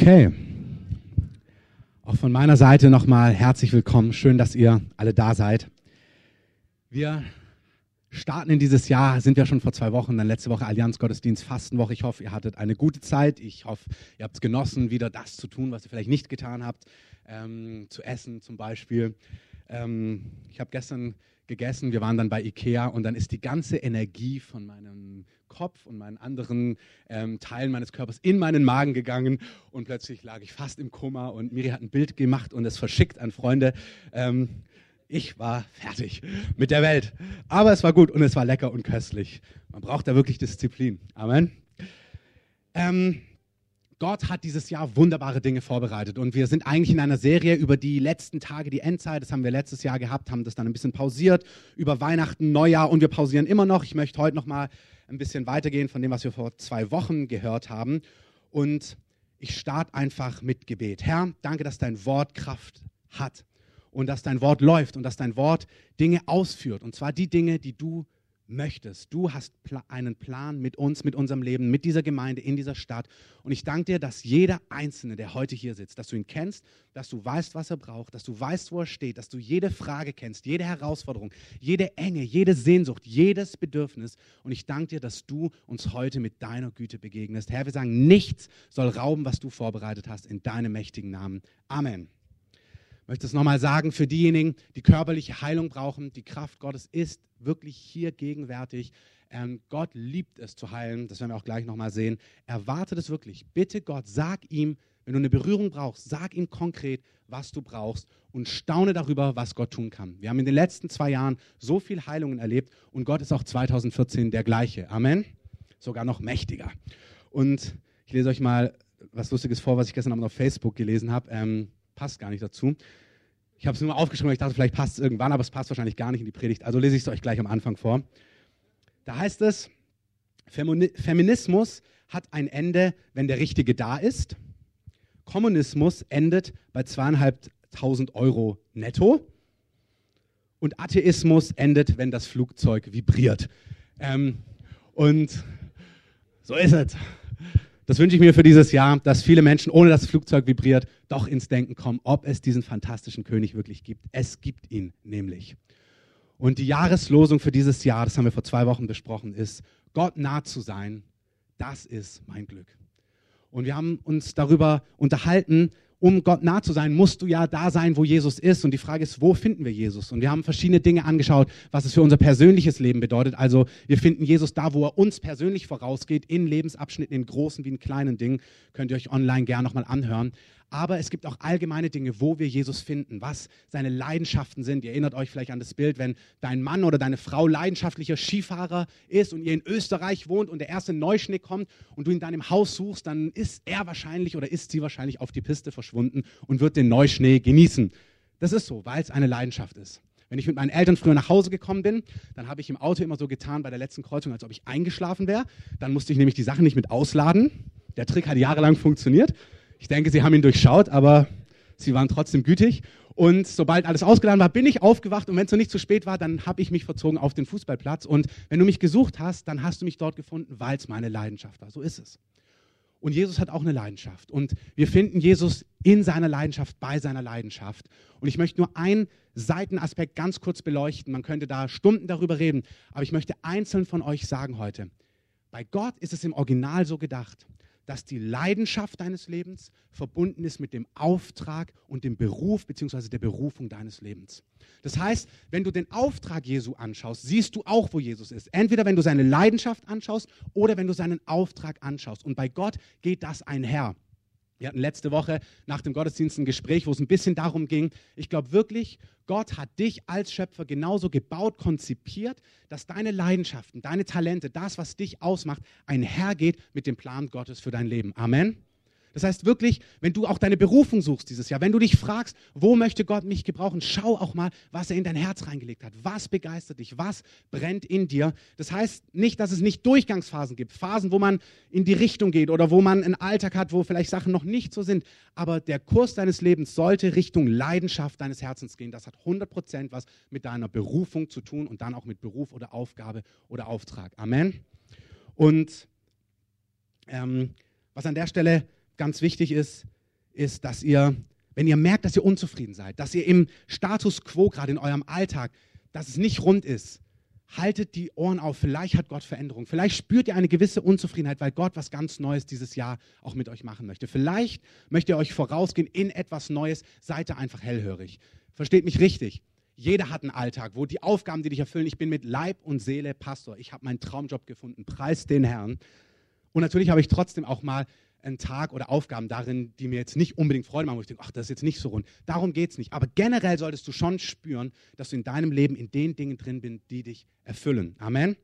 Okay. Auch von meiner Seite nochmal herzlich willkommen. Schön, dass ihr alle da seid. Wir starten in dieses Jahr, sind wir schon vor zwei Wochen, dann letzte Woche Allianz Gottesdienst Fastenwoche. Ich hoffe, ihr hattet eine gute Zeit. Ich hoffe, ihr habt es genossen, wieder das zu tun, was ihr vielleicht nicht getan habt. Ähm, zu essen zum Beispiel. Ähm, ich habe gestern gegessen, wir waren dann bei Ikea und dann ist die ganze Energie von meinem Kopf und meinen anderen ähm, Teilen meines Körpers in meinen Magen gegangen und plötzlich lag ich fast im Koma und Miri hat ein Bild gemacht und es verschickt an Freunde. Ähm, ich war fertig mit der Welt. Aber es war gut und es war lecker und köstlich. Man braucht da wirklich Disziplin. Amen. Ähm, Gott hat dieses Jahr wunderbare Dinge vorbereitet und wir sind eigentlich in einer Serie über die letzten Tage, die Endzeit. Das haben wir letztes Jahr gehabt, haben das dann ein bisschen pausiert über Weihnachten, Neujahr und wir pausieren immer noch. Ich möchte heute noch mal ein bisschen weitergehen von dem, was wir vor zwei Wochen gehört haben und ich starte einfach mit Gebet. Herr, danke, dass dein Wort Kraft hat und dass dein Wort läuft und dass dein Wort Dinge ausführt und zwar die Dinge, die du möchtest. Du hast einen Plan mit uns, mit unserem Leben, mit dieser Gemeinde, in dieser Stadt. Und ich danke dir, dass jeder Einzelne, der heute hier sitzt, dass du ihn kennst, dass du weißt, was er braucht, dass du weißt, wo er steht, dass du jede Frage kennst, jede Herausforderung, jede Enge, jede Sehnsucht, jedes Bedürfnis. Und ich danke dir, dass du uns heute mit deiner Güte begegnest. Herr, wir sagen, nichts soll rauben, was du vorbereitet hast, in deinem mächtigen Namen. Amen möchte es nochmal sagen, für diejenigen, die körperliche Heilung brauchen, die Kraft Gottes ist wirklich hier gegenwärtig. Ähm, Gott liebt es zu heilen, das werden wir auch gleich nochmal sehen. Erwarte das wirklich. Bitte Gott, sag ihm, wenn du eine Berührung brauchst, sag ihm konkret, was du brauchst und staune darüber, was Gott tun kann. Wir haben in den letzten zwei Jahren so viel Heilungen erlebt und Gott ist auch 2014 der gleiche. Amen. Sogar noch mächtiger. Und ich lese euch mal was Lustiges vor, was ich gestern Abend auf Facebook gelesen habe. Ähm, passt gar nicht dazu. Ich habe es nur aufgeschrieben, weil ich dachte, vielleicht passt es irgendwann, aber es passt wahrscheinlich gar nicht in die Predigt. Also lese ich es euch gleich am Anfang vor. Da heißt es, Feminismus hat ein Ende, wenn der Richtige da ist. Kommunismus endet bei zweieinhalbtausend Euro netto. Und Atheismus endet, wenn das Flugzeug vibriert. Ähm, und so ist es. Das wünsche ich mir für dieses Jahr, dass viele Menschen, ohne dass das Flugzeug vibriert, doch ins Denken kommen, ob es diesen fantastischen König wirklich gibt. Es gibt ihn nämlich. Und die Jahreslosung für dieses Jahr, das haben wir vor zwei Wochen besprochen, ist, Gott nah zu sein, das ist mein Glück. Und wir haben uns darüber unterhalten, um Gott nah zu sein, musst du ja da sein, wo Jesus ist. Und die Frage ist, wo finden wir Jesus? Und wir haben verschiedene Dinge angeschaut, was es für unser persönliches Leben bedeutet. Also wir finden Jesus da, wo er uns persönlich vorausgeht, in Lebensabschnitten, in großen wie in kleinen Dingen. Könnt ihr euch online gerne nochmal anhören aber es gibt auch allgemeine Dinge, wo wir Jesus finden, was seine Leidenschaften sind. Ihr erinnert euch vielleicht an das Bild, wenn dein Mann oder deine Frau leidenschaftlicher Skifahrer ist und ihr in Österreich wohnt und der erste Neuschnee kommt und du in deinem Haus suchst, dann ist er wahrscheinlich oder ist sie wahrscheinlich auf die Piste verschwunden und wird den Neuschnee genießen. Das ist so, weil es eine Leidenschaft ist. Wenn ich mit meinen Eltern früher nach Hause gekommen bin, dann habe ich im Auto immer so getan bei der letzten Kreuzung, als ob ich eingeschlafen wäre. Dann musste ich nämlich die Sachen nicht mit ausladen. Der Trick hat jahrelang funktioniert. Ich denke, sie haben ihn durchschaut, aber sie waren trotzdem gütig. Und sobald alles ausgeladen war, bin ich aufgewacht und wenn es noch nicht zu spät war, dann habe ich mich verzogen auf den Fußballplatz. Und wenn du mich gesucht hast, dann hast du mich dort gefunden, weil es meine Leidenschaft war. So ist es. Und Jesus hat auch eine Leidenschaft. Und wir finden Jesus in seiner Leidenschaft, bei seiner Leidenschaft. Und ich möchte nur einen Seitenaspekt ganz kurz beleuchten. Man könnte da Stunden darüber reden. Aber ich möchte einzeln von euch sagen heute, bei Gott ist es im Original so gedacht, dass die Leidenschaft deines Lebens verbunden ist mit dem Auftrag und dem Beruf bzw. der Berufung deines Lebens. Das heißt, wenn du den Auftrag Jesu anschaust, siehst du auch, wo Jesus ist. Entweder wenn du seine Leidenschaft anschaust oder wenn du seinen Auftrag anschaust. Und bei Gott geht das einher. Wir hatten letzte Woche nach dem Gottesdienst ein Gespräch, wo es ein bisschen darum ging, ich glaube wirklich, Gott hat dich als Schöpfer genauso gebaut, konzipiert, dass deine Leidenschaften, deine Talente, das, was dich ausmacht, einhergeht mit dem Plan Gottes für dein Leben. Amen. Das heißt wirklich, wenn du auch deine Berufung suchst dieses Jahr, wenn du dich fragst, wo möchte Gott mich gebrauchen, schau auch mal, was er in dein Herz reingelegt hat. Was begeistert dich? Was brennt in dir? Das heißt nicht, dass es nicht Durchgangsphasen gibt, Phasen, wo man in die Richtung geht oder wo man einen Alltag hat, wo vielleicht Sachen noch nicht so sind. Aber der Kurs deines Lebens sollte Richtung Leidenschaft deines Herzens gehen. Das hat 100 Prozent was mit deiner Berufung zu tun und dann auch mit Beruf oder Aufgabe oder Auftrag. Amen. Und ähm, was an der Stelle ganz wichtig ist, ist, dass ihr, wenn ihr merkt, dass ihr unzufrieden seid, dass ihr im Status quo gerade in eurem Alltag, dass es nicht rund ist, haltet die Ohren auf. Vielleicht hat Gott Veränderung. Vielleicht spürt ihr eine gewisse Unzufriedenheit, weil Gott was ganz Neues dieses Jahr auch mit euch machen möchte. Vielleicht möchte er euch vorausgehen in etwas Neues. Seid ihr einfach hellhörig. Versteht mich richtig. Jeder hat einen Alltag, wo die Aufgaben, die dich erfüllen, ich bin mit Leib und Seele Pastor. Ich habe meinen Traumjob gefunden. Preis den Herrn. Und natürlich habe ich trotzdem auch mal einen Tag oder Aufgaben darin, die mir jetzt nicht unbedingt Freude machen, wo ich denke, ach, das ist jetzt nicht so rund. Darum geht es nicht. Aber generell solltest du schon spüren, dass du in deinem Leben in den Dingen drin bist, die dich erfüllen. Amen.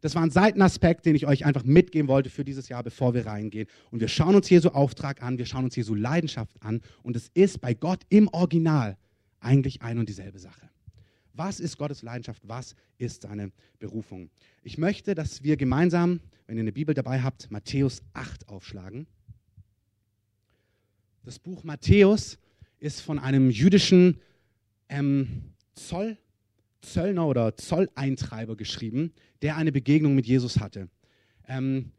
Das war ein Seitenaspekt, den ich euch einfach mitgeben wollte für dieses Jahr, bevor wir reingehen. Und wir schauen uns Jesu Auftrag an, wir schauen uns Jesu Leidenschaft an. Und es ist bei Gott im Original eigentlich ein und dieselbe Sache. Was ist Gottes Leidenschaft? Was ist seine Berufung? Ich möchte, dass wir gemeinsam, wenn ihr eine Bibel dabei habt, Matthäus 8 aufschlagen. Das Buch Matthäus ist von einem jüdischen ähm, Zoll, Zöllner oder Zolleintreiber geschrieben, der eine Begegnung mit Jesus hatte. Ähm,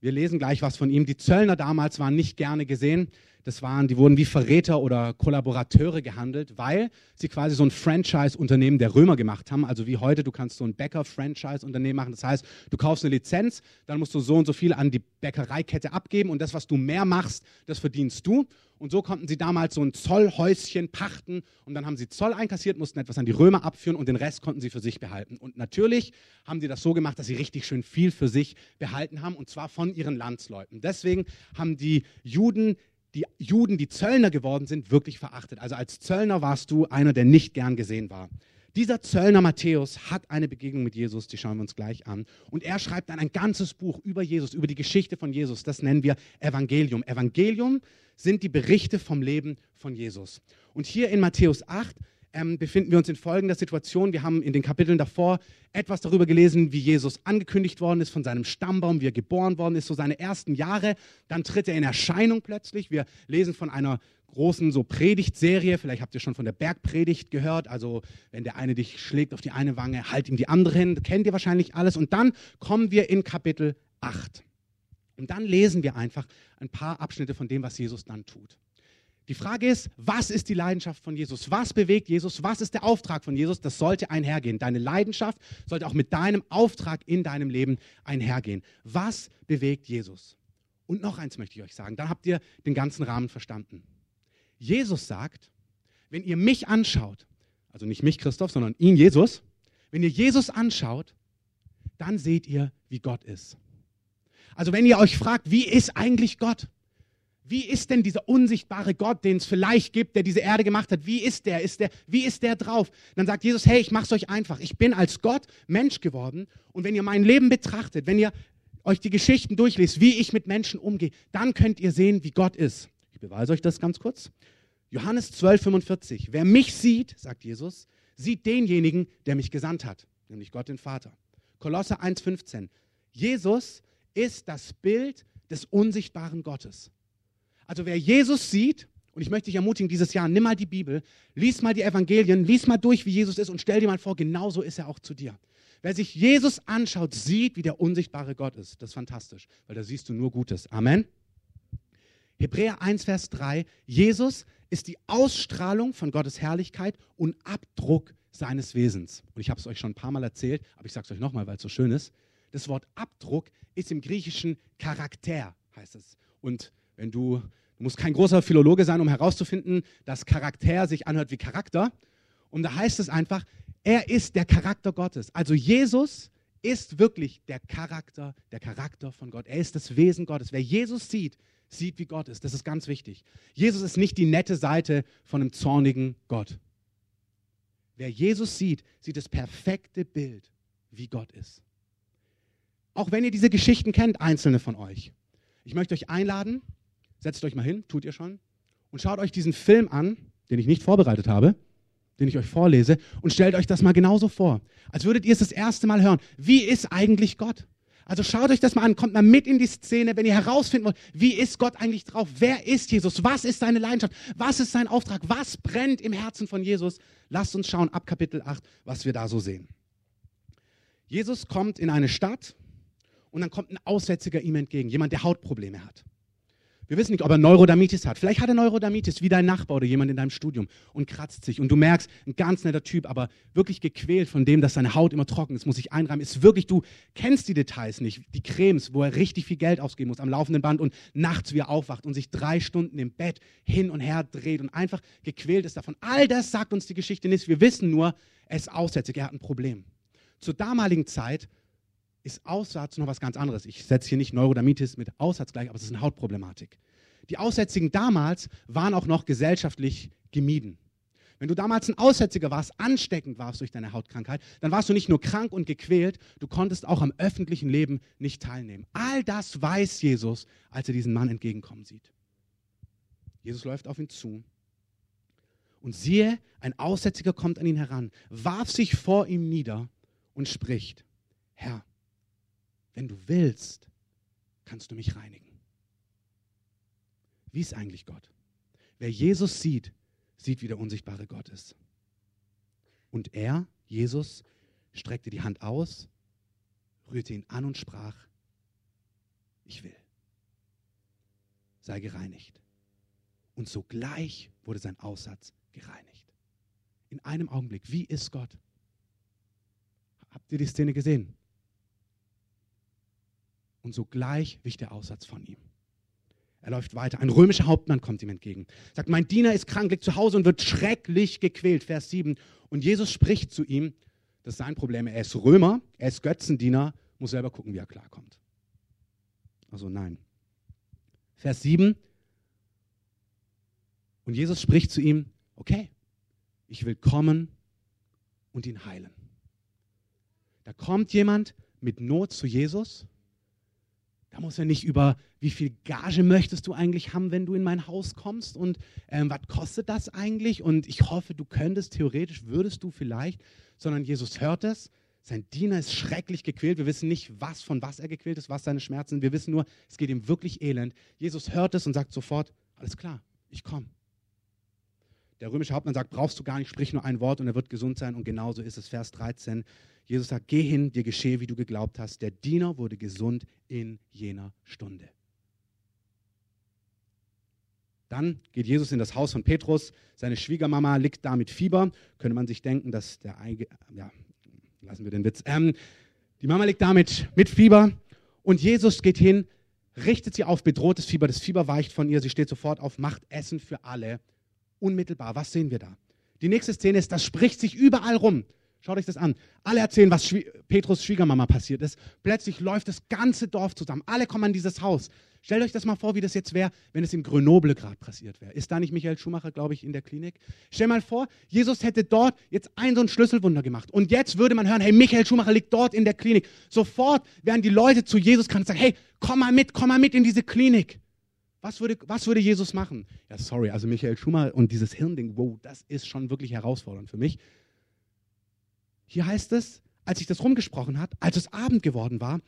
wir lesen gleich was von ihm. Die Zöllner damals waren nicht gerne gesehen. Das waren, die wurden wie Verräter oder Kollaborateure gehandelt, weil sie quasi so ein Franchise-Unternehmen der Römer gemacht haben. Also wie heute, du kannst so ein Bäcker-Franchise-Unternehmen machen. Das heißt, du kaufst eine Lizenz, dann musst du so und so viel an die Bäckereikette abgeben und das, was du mehr machst, das verdienst du. Und so konnten sie damals so ein Zollhäuschen pachten und dann haben sie Zoll einkassiert, mussten etwas an die Römer abführen und den Rest konnten sie für sich behalten. Und natürlich haben die das so gemacht, dass sie richtig schön viel für sich behalten haben und zwar von ihren Landsleuten. Deswegen haben die Juden die Juden, die Zöllner geworden sind, wirklich verachtet. Also als Zöllner warst du einer, der nicht gern gesehen war. Dieser Zöllner Matthäus hat eine Begegnung mit Jesus, die schauen wir uns gleich an. Und er schreibt dann ein ganzes Buch über Jesus, über die Geschichte von Jesus. Das nennen wir Evangelium. Evangelium sind die Berichte vom Leben von Jesus. Und hier in Matthäus 8 ähm, befinden wir uns in folgender Situation. Wir haben in den Kapiteln davor etwas darüber gelesen, wie Jesus angekündigt worden ist von seinem Stammbaum, wie er geboren worden ist, so seine ersten Jahre. Dann tritt er in Erscheinung plötzlich. Wir lesen von einer großen so Predigtserie. Vielleicht habt ihr schon von der Bergpredigt gehört. Also wenn der eine dich schlägt auf die eine Wange, halt ihm die andere hin. Kennt ihr wahrscheinlich alles. Und dann kommen wir in Kapitel 8. Und dann lesen wir einfach ein paar Abschnitte von dem, was Jesus dann tut. Die Frage ist, was ist die Leidenschaft von Jesus? Was bewegt Jesus? Was ist der Auftrag von Jesus? Das sollte einhergehen. Deine Leidenschaft sollte auch mit deinem Auftrag in deinem Leben einhergehen. Was bewegt Jesus? Und noch eins möchte ich euch sagen, dann habt ihr den ganzen Rahmen verstanden. Jesus sagt, wenn ihr mich anschaut, also nicht mich, Christoph, sondern ihn, Jesus, wenn ihr Jesus anschaut, dann seht ihr, wie Gott ist. Also wenn ihr euch fragt, wie ist eigentlich Gott? Wie ist denn dieser unsichtbare Gott, den es vielleicht gibt, der diese Erde gemacht hat? Wie ist der? Ist der wie ist der drauf? Dann sagt Jesus, hey, ich mache es euch einfach. Ich bin als Gott Mensch geworden und wenn ihr mein Leben betrachtet, wenn ihr euch die Geschichten durchlest, wie ich mit Menschen umgehe, dann könnt ihr sehen, wie Gott ist. Ich beweise euch das ganz kurz. Johannes 12, 45. Wer mich sieht, sagt Jesus, sieht denjenigen, der mich gesandt hat, nämlich Gott den Vater. Kolosse 1, 15. Jesus ist das Bild des unsichtbaren Gottes. Also wer Jesus sieht, und ich möchte dich ermutigen, dieses Jahr, nimm mal die Bibel, lies mal die Evangelien, lies mal durch, wie Jesus ist und stell dir mal vor, genauso ist er auch zu dir. Wer sich Jesus anschaut, sieht, wie der unsichtbare Gott ist. Das ist fantastisch, weil da siehst du nur Gutes. Amen. Hebräer 1, Vers 3. Jesus ist die Ausstrahlung von Gottes Herrlichkeit und Abdruck seines Wesens. Und ich habe es euch schon ein paar Mal erzählt, aber ich sage es euch nochmal, weil es so schön ist. Das Wort Abdruck ist im Griechischen Charakter, heißt es. Und wenn du, du musst kein großer Philologe sein, um herauszufinden, dass Charakter sich anhört wie Charakter. Und da heißt es einfach, er ist der Charakter Gottes. Also Jesus ist wirklich der Charakter, der Charakter von Gott. Er ist das Wesen Gottes. Wer Jesus sieht, sieht, wie Gott ist. Das ist ganz wichtig. Jesus ist nicht die nette Seite von einem zornigen Gott. Wer Jesus sieht, sieht das perfekte Bild, wie Gott ist. Auch wenn ihr diese Geschichten kennt, einzelne von euch. Ich möchte euch einladen, Setzt euch mal hin, tut ihr schon, und schaut euch diesen Film an, den ich nicht vorbereitet habe, den ich euch vorlese, und stellt euch das mal genauso vor, als würdet ihr es das erste Mal hören. Wie ist eigentlich Gott? Also schaut euch das mal an, kommt mal mit in die Szene, wenn ihr herausfinden wollt, wie ist Gott eigentlich drauf? Wer ist Jesus? Was ist seine Leidenschaft? Was ist sein Auftrag? Was brennt im Herzen von Jesus? Lasst uns schauen ab Kapitel 8, was wir da so sehen. Jesus kommt in eine Stadt und dann kommt ein Aussätziger ihm entgegen, jemand, der Hautprobleme hat. Wir wissen nicht, ob er Neurodermitis hat. Vielleicht hat er Neurodermitis, wie dein Nachbar oder jemand in deinem Studium und kratzt sich. Und du merkst, ein ganz netter Typ, aber wirklich gequält von dem, dass seine Haut immer trocken ist, muss sich einreiben. Ist wirklich, du kennst die Details nicht, die Cremes, wo er richtig viel Geld ausgeben muss am laufenden Band und nachts wie er aufwacht und sich drei Stunden im Bett hin und her dreht und einfach gequält ist davon. All das sagt uns die Geschichte nicht. Wir wissen nur, er ist aussätzig, er hat ein Problem. Zur damaligen Zeit ist Aussatz noch was ganz anderes. Ich setze hier nicht Neurodermitis mit Aussatz gleich, aber es ist eine Hautproblematik. Die Aussätzigen damals waren auch noch gesellschaftlich gemieden. Wenn du damals ein Aussätziger warst, ansteckend warst durch deine Hautkrankheit, dann warst du nicht nur krank und gequält, du konntest auch am öffentlichen Leben nicht teilnehmen. All das weiß Jesus, als er diesen Mann entgegenkommen sieht. Jesus läuft auf ihn zu und siehe, ein Aussätziger kommt an ihn heran, warf sich vor ihm nieder und spricht, Herr, wenn du willst, kannst du mich reinigen. Wie ist eigentlich Gott? Wer Jesus sieht, sieht, wie der unsichtbare Gott ist. Und er, Jesus, streckte die Hand aus, rührte ihn an und sprach, ich will. Sei gereinigt. Und sogleich wurde sein Aussatz gereinigt. In einem Augenblick. Wie ist Gott? Habt ihr die Szene gesehen? Und sogleich wich der Aussatz von ihm. Er läuft weiter. Ein römischer Hauptmann kommt ihm entgegen. Sagt, mein Diener ist krank, liegt zu Hause und wird schrecklich gequält. Vers 7. Und Jesus spricht zu ihm, das ist sein Problem. Er ist Römer, er ist Götzendiener, muss selber gucken, wie er klarkommt. Also nein. Vers 7. Und Jesus spricht zu ihm, okay, ich will kommen und ihn heilen. Da kommt jemand mit Not zu Jesus da muss er nicht über, wie viel Gage möchtest du eigentlich haben, wenn du in mein Haus kommst und ähm, was kostet das eigentlich? Und ich hoffe, du könntest, theoretisch würdest du vielleicht, sondern Jesus hört es. Sein Diener ist schrecklich gequält. Wir wissen nicht, was von was er gequält ist, was seine Schmerzen sind. Wir wissen nur, es geht ihm wirklich elend. Jesus hört es und sagt sofort, alles klar, ich komme. Der römische Hauptmann sagt, brauchst du gar nicht, sprich nur ein Wort und er wird gesund sein. Und genauso ist es, Vers 13. Jesus sagt, geh hin, dir geschehe, wie du geglaubt hast. Der Diener wurde gesund in jener Stunde. Dann geht Jesus in das Haus von Petrus. Seine Schwiegermama liegt da mit Fieber. Könnte man sich denken, dass der Eige, ja, lassen wir den Witz. Ähm, die Mama liegt da mit, mit Fieber und Jesus geht hin, richtet sie auf, bedrohtes Fieber. Das Fieber weicht von ihr. Sie steht sofort auf, macht Essen für alle. Unmittelbar. Was sehen wir da? Die nächste Szene ist, das spricht sich überall rum. Schaut euch das an. Alle erzählen, was Schwie Petrus Schwiegermama passiert ist. Plötzlich läuft das ganze Dorf zusammen. Alle kommen an dieses Haus. Stellt euch das mal vor, wie das jetzt wäre, wenn es in Grenoble gerade passiert wäre. Ist da nicht Michael Schumacher, glaube ich, in der Klinik? Stell mal vor, Jesus hätte dort jetzt ein so ein Schlüsselwunder gemacht. Und jetzt würde man hören, hey, Michael Schumacher liegt dort in der Klinik. Sofort wären die Leute zu Jesus gekommen und sagen, hey, komm mal mit, komm mal mit in diese Klinik. Was würde, was würde Jesus machen? Ja, sorry, also Michael Schumacher und dieses Hirnding, wow, das ist schon wirklich herausfordernd für mich. Hier heißt es, als sich das rumgesprochen hat, als es Abend geworden war,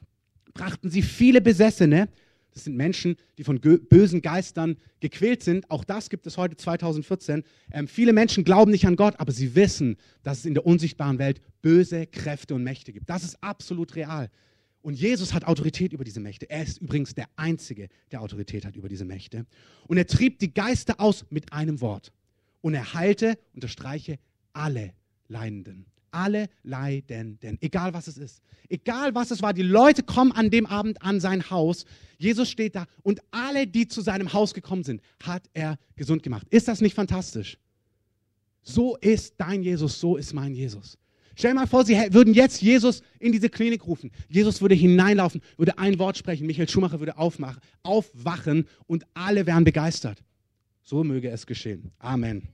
brachten sie viele Besessene, das sind Menschen, die von bösen Geistern gequält sind. Auch das gibt es heute 2014. Ähm, viele Menschen glauben nicht an Gott, aber sie wissen, dass es in der unsichtbaren Welt böse Kräfte und Mächte gibt. Das ist absolut real. Und Jesus hat Autorität über diese Mächte. Er ist übrigens der Einzige, der Autorität hat über diese Mächte. Und er trieb die Geister aus mit einem Wort. Und er heilte, unterstreiche, alle Leidenden alle Leidenden, egal was es ist. Egal was es war, die Leute kommen an dem Abend an sein Haus. Jesus steht da und alle, die zu seinem Haus gekommen sind, hat er gesund gemacht. Ist das nicht fantastisch? So ist dein Jesus, so ist mein Jesus. Stell dir mal vor, sie würden jetzt Jesus in diese Klinik rufen. Jesus würde hineinlaufen, würde ein Wort sprechen. Michael Schumacher würde aufmachen, aufwachen und alle wären begeistert. So möge es geschehen. Amen.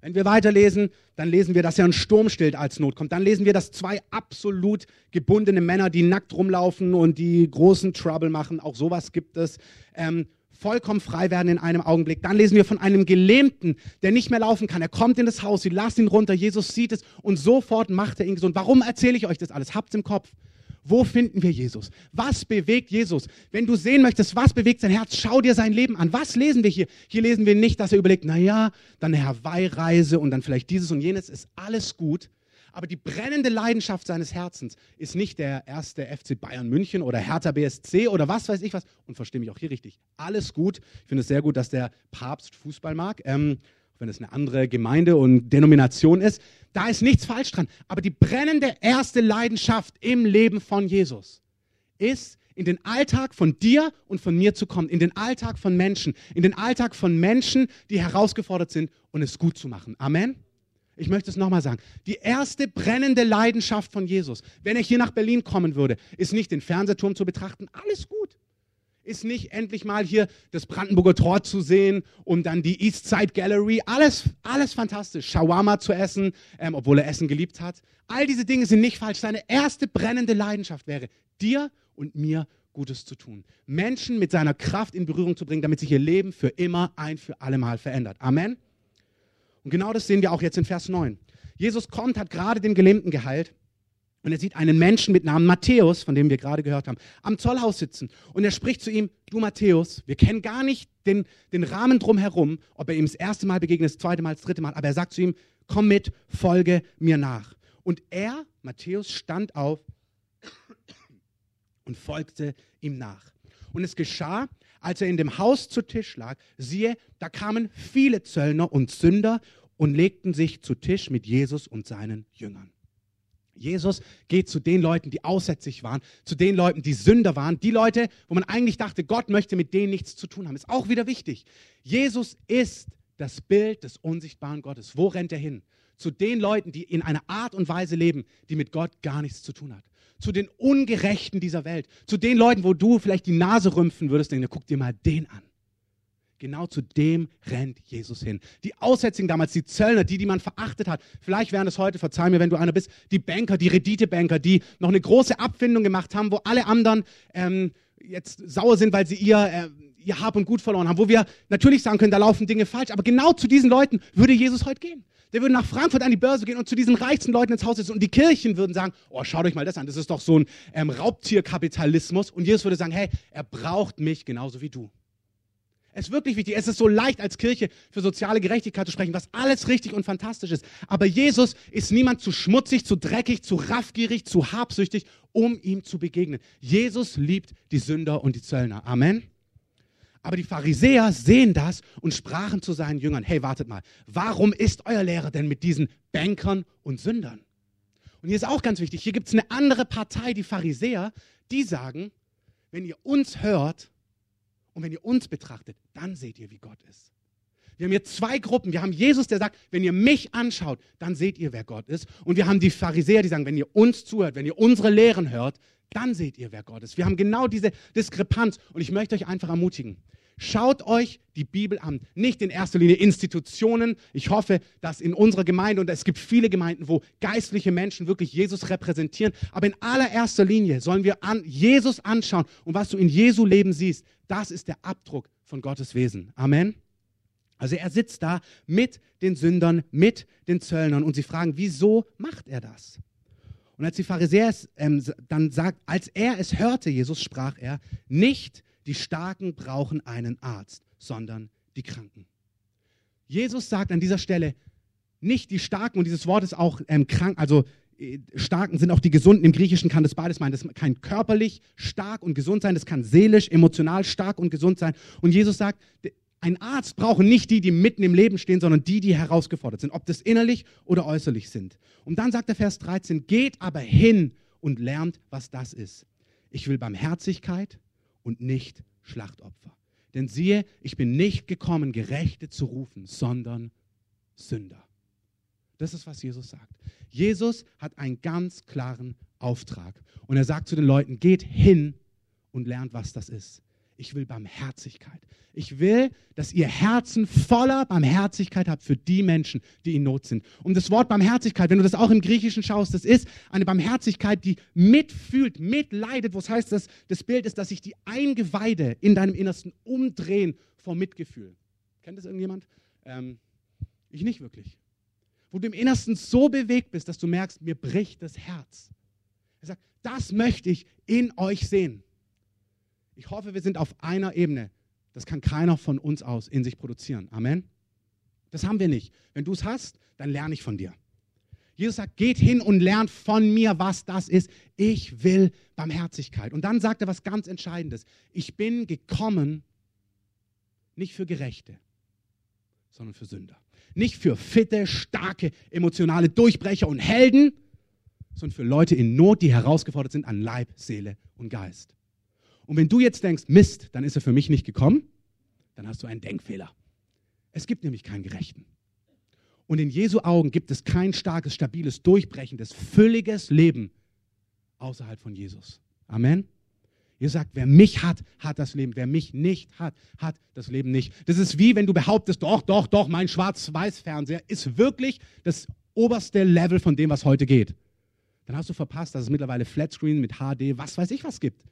Wenn wir weiterlesen, dann lesen wir, dass er ein Sturm stillt als Not kommt. Dann lesen wir, dass zwei absolut gebundene Männer, die nackt rumlaufen und die großen Trouble machen, auch sowas gibt es, ähm, vollkommen frei werden in einem Augenblick. Dann lesen wir von einem Gelähmten, der nicht mehr laufen kann. Er kommt in das Haus, sie lassen ihn runter, Jesus sieht es und sofort macht er ihn gesund. Warum erzähle ich euch das alles? Habt's im Kopf. Wo finden wir Jesus? Was bewegt Jesus? Wenn du sehen möchtest, was bewegt sein Herz, schau dir sein Leben an. Was lesen wir hier? Hier lesen wir nicht, dass er überlegt, naja, dann eine Hawaii-Reise und dann vielleicht dieses und jenes, ist alles gut. Aber die brennende Leidenschaft seines Herzens ist nicht der erste FC Bayern München oder Hertha BSC oder was weiß ich was. Und verstehe mich auch hier richtig. Alles gut. Ich finde es sehr gut, dass der Papst Fußball mag. Ähm, wenn es eine andere Gemeinde und Denomination ist, da ist nichts falsch dran. Aber die brennende erste Leidenschaft im Leben von Jesus ist, in den Alltag von dir und von mir zu kommen, in den Alltag von Menschen, in den Alltag von Menschen, die herausgefordert sind und es gut zu machen. Amen. Ich möchte es nochmal sagen. Die erste brennende Leidenschaft von Jesus, wenn er hier nach Berlin kommen würde, ist nicht den Fernsehturm zu betrachten. Alles gut ist nicht endlich mal hier das Brandenburger Tor zu sehen und dann die East Side Gallery. Alles, alles fantastisch. Shawarma zu essen, ähm, obwohl er Essen geliebt hat. All diese Dinge sind nicht falsch. Seine erste brennende Leidenschaft wäre, dir und mir Gutes zu tun. Menschen mit seiner Kraft in Berührung zu bringen, damit sich ihr Leben für immer ein für alle Mal verändert. Amen. Und genau das sehen wir auch jetzt in Vers 9. Jesus kommt, hat gerade den Gelähmten geheilt und er sieht einen Menschen mit Namen Matthäus, von dem wir gerade gehört haben, am Zollhaus sitzen. Und er spricht zu ihm, du Matthäus, wir kennen gar nicht den, den Rahmen drumherum, ob er ihm das erste Mal begegnet, das zweite Mal, das dritte Mal, aber er sagt zu ihm, komm mit, folge mir nach. Und er, Matthäus, stand auf und folgte ihm nach. Und es geschah, als er in dem Haus zu Tisch lag, siehe, da kamen viele Zöllner und Sünder und legten sich zu Tisch mit Jesus und seinen Jüngern. Jesus geht zu den Leuten, die aussätzlich waren, zu den Leuten, die Sünder waren, die Leute, wo man eigentlich dachte, Gott möchte mit denen nichts zu tun haben. Ist auch wieder wichtig. Jesus ist das Bild des unsichtbaren Gottes. Wo rennt er hin? Zu den Leuten, die in einer Art und Weise leben, die mit Gott gar nichts zu tun hat. Zu den Ungerechten dieser Welt. Zu den Leuten, wo du vielleicht die Nase rümpfen würdest, denken, guck dir mal den an. Genau zu dem rennt Jesus hin. Die Aussätzigen damals, die Zöllner, die, die man verachtet hat. Vielleicht wären es heute, verzeih mir, wenn du einer bist, die Banker, die Renditebanker, die noch eine große Abfindung gemacht haben, wo alle anderen ähm, jetzt sauer sind, weil sie ihr, äh, ihr Hab und Gut verloren haben. Wo wir natürlich sagen können, da laufen Dinge falsch. Aber genau zu diesen Leuten würde Jesus heute gehen. Der würde nach Frankfurt an die Börse gehen und zu diesen reichsten Leuten ins Haus sitzen. Und die Kirchen würden sagen, oh, schaut euch mal das an, das ist doch so ein ähm, Raubtierkapitalismus. Und Jesus würde sagen, hey, er braucht mich genauso wie du. Es ist wirklich wichtig. Es ist so leicht als Kirche für soziale Gerechtigkeit zu sprechen, was alles richtig und fantastisch ist. Aber Jesus ist niemand zu schmutzig, zu dreckig, zu raffgierig, zu habsüchtig, um ihm zu begegnen. Jesus liebt die Sünder und die Zöllner. Amen. Aber die Pharisäer sehen das und sprachen zu seinen Jüngern, hey, wartet mal, warum ist euer Lehrer denn mit diesen Bankern und Sündern? Und hier ist auch ganz wichtig, hier gibt es eine andere Partei, die Pharisäer, die sagen, wenn ihr uns hört, und wenn ihr uns betrachtet, dann seht ihr, wie Gott ist. Wir haben hier zwei Gruppen. Wir haben Jesus, der sagt, wenn ihr mich anschaut, dann seht ihr, wer Gott ist. Und wir haben die Pharisäer, die sagen, wenn ihr uns zuhört, wenn ihr unsere Lehren hört, dann seht ihr, wer Gott ist. Wir haben genau diese Diskrepanz. Und ich möchte euch einfach ermutigen. Schaut euch die Bibel an. Nicht in erster Linie Institutionen. Ich hoffe, dass in unserer Gemeinde, und es gibt viele Gemeinden, wo geistliche Menschen wirklich Jesus repräsentieren, aber in allererster Linie sollen wir an Jesus anschauen. Und was du in Jesu Leben siehst, das ist der Abdruck von Gottes Wesen. Amen. Also er sitzt da mit den Sündern, mit den Zöllnern und sie fragen, wieso macht er das? Und als die Pharisäer es ähm, dann sagt, als er es hörte, Jesus sprach er, nicht die Starken brauchen einen Arzt, sondern die Kranken. Jesus sagt an dieser Stelle, nicht die Starken, und dieses Wort ist auch ähm, krank, also äh, Starken sind auch die Gesunden. Im Griechischen kann das beides meinen. Das kann körperlich stark und gesund sein, das kann seelisch, emotional stark und gesund sein. Und Jesus sagt, ein Arzt braucht nicht die, die mitten im Leben stehen, sondern die, die herausgefordert sind, ob das innerlich oder äußerlich sind. Und dann sagt der Vers 13, geht aber hin und lernt, was das ist. Ich will Barmherzigkeit, und nicht Schlachtopfer. Denn siehe, ich bin nicht gekommen, Gerechte zu rufen, sondern Sünder. Das ist, was Jesus sagt. Jesus hat einen ganz klaren Auftrag. Und er sagt zu den Leuten, geht hin und lernt, was das ist. Ich will Barmherzigkeit. Ich will, dass ihr Herzen voller Barmherzigkeit habt für die Menschen, die in Not sind. Und das Wort Barmherzigkeit, wenn du das auch im Griechischen schaust, das ist eine Barmherzigkeit, die mitfühlt, mitleidet. Was heißt das? Das Bild ist, dass sich die Eingeweide in deinem Innersten umdrehen vor Mitgefühl. Kennt das irgendjemand? Ähm, ich nicht wirklich. Wo du im Innersten so bewegt bist, dass du merkst, mir bricht das Herz. Er sagt, das möchte ich in euch sehen. Ich hoffe, wir sind auf einer Ebene. Das kann keiner von uns aus in sich produzieren. Amen. Das haben wir nicht. Wenn du es hast, dann lerne ich von dir. Jesus sagt, geht hin und lernt von mir, was das ist. Ich will Barmherzigkeit. Und dann sagt er was ganz Entscheidendes. Ich bin gekommen, nicht für Gerechte, sondern für Sünder. Nicht für fitte, starke, emotionale Durchbrecher und Helden, sondern für Leute in Not, die herausgefordert sind an Leib, Seele und Geist. Und wenn du jetzt denkst, Mist, dann ist er für mich nicht gekommen, dann hast du einen Denkfehler. Es gibt nämlich keinen Gerechten. Und in Jesu Augen gibt es kein starkes, stabiles, durchbrechendes, fülliges Leben außerhalb von Jesus. Amen. Ihr sagt, wer mich hat, hat das Leben. Wer mich nicht hat, hat das Leben nicht. Das ist wie wenn du behauptest, doch, doch, doch, mein Schwarz-Weiß-Fernseher ist wirklich das oberste Level von dem, was heute geht. Dann hast du verpasst, dass es mittlerweile Flatscreen mit HD, was weiß ich was gibt.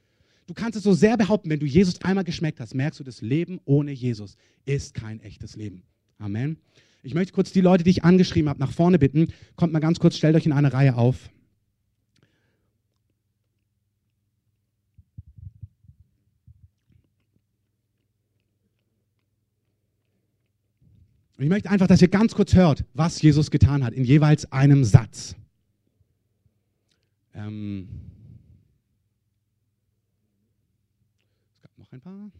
Du kannst es so sehr behaupten, wenn du Jesus einmal geschmeckt hast, merkst du, das Leben ohne Jesus ist kein echtes Leben. Amen. Ich möchte kurz die Leute, die ich angeschrieben habe, nach vorne bitten. Kommt mal ganz kurz, stellt euch in eine Reihe auf. Und ich möchte einfach, dass ihr ganz kurz hört, was Jesus getan hat, in jeweils einem Satz. Ähm es gab noch ein paar.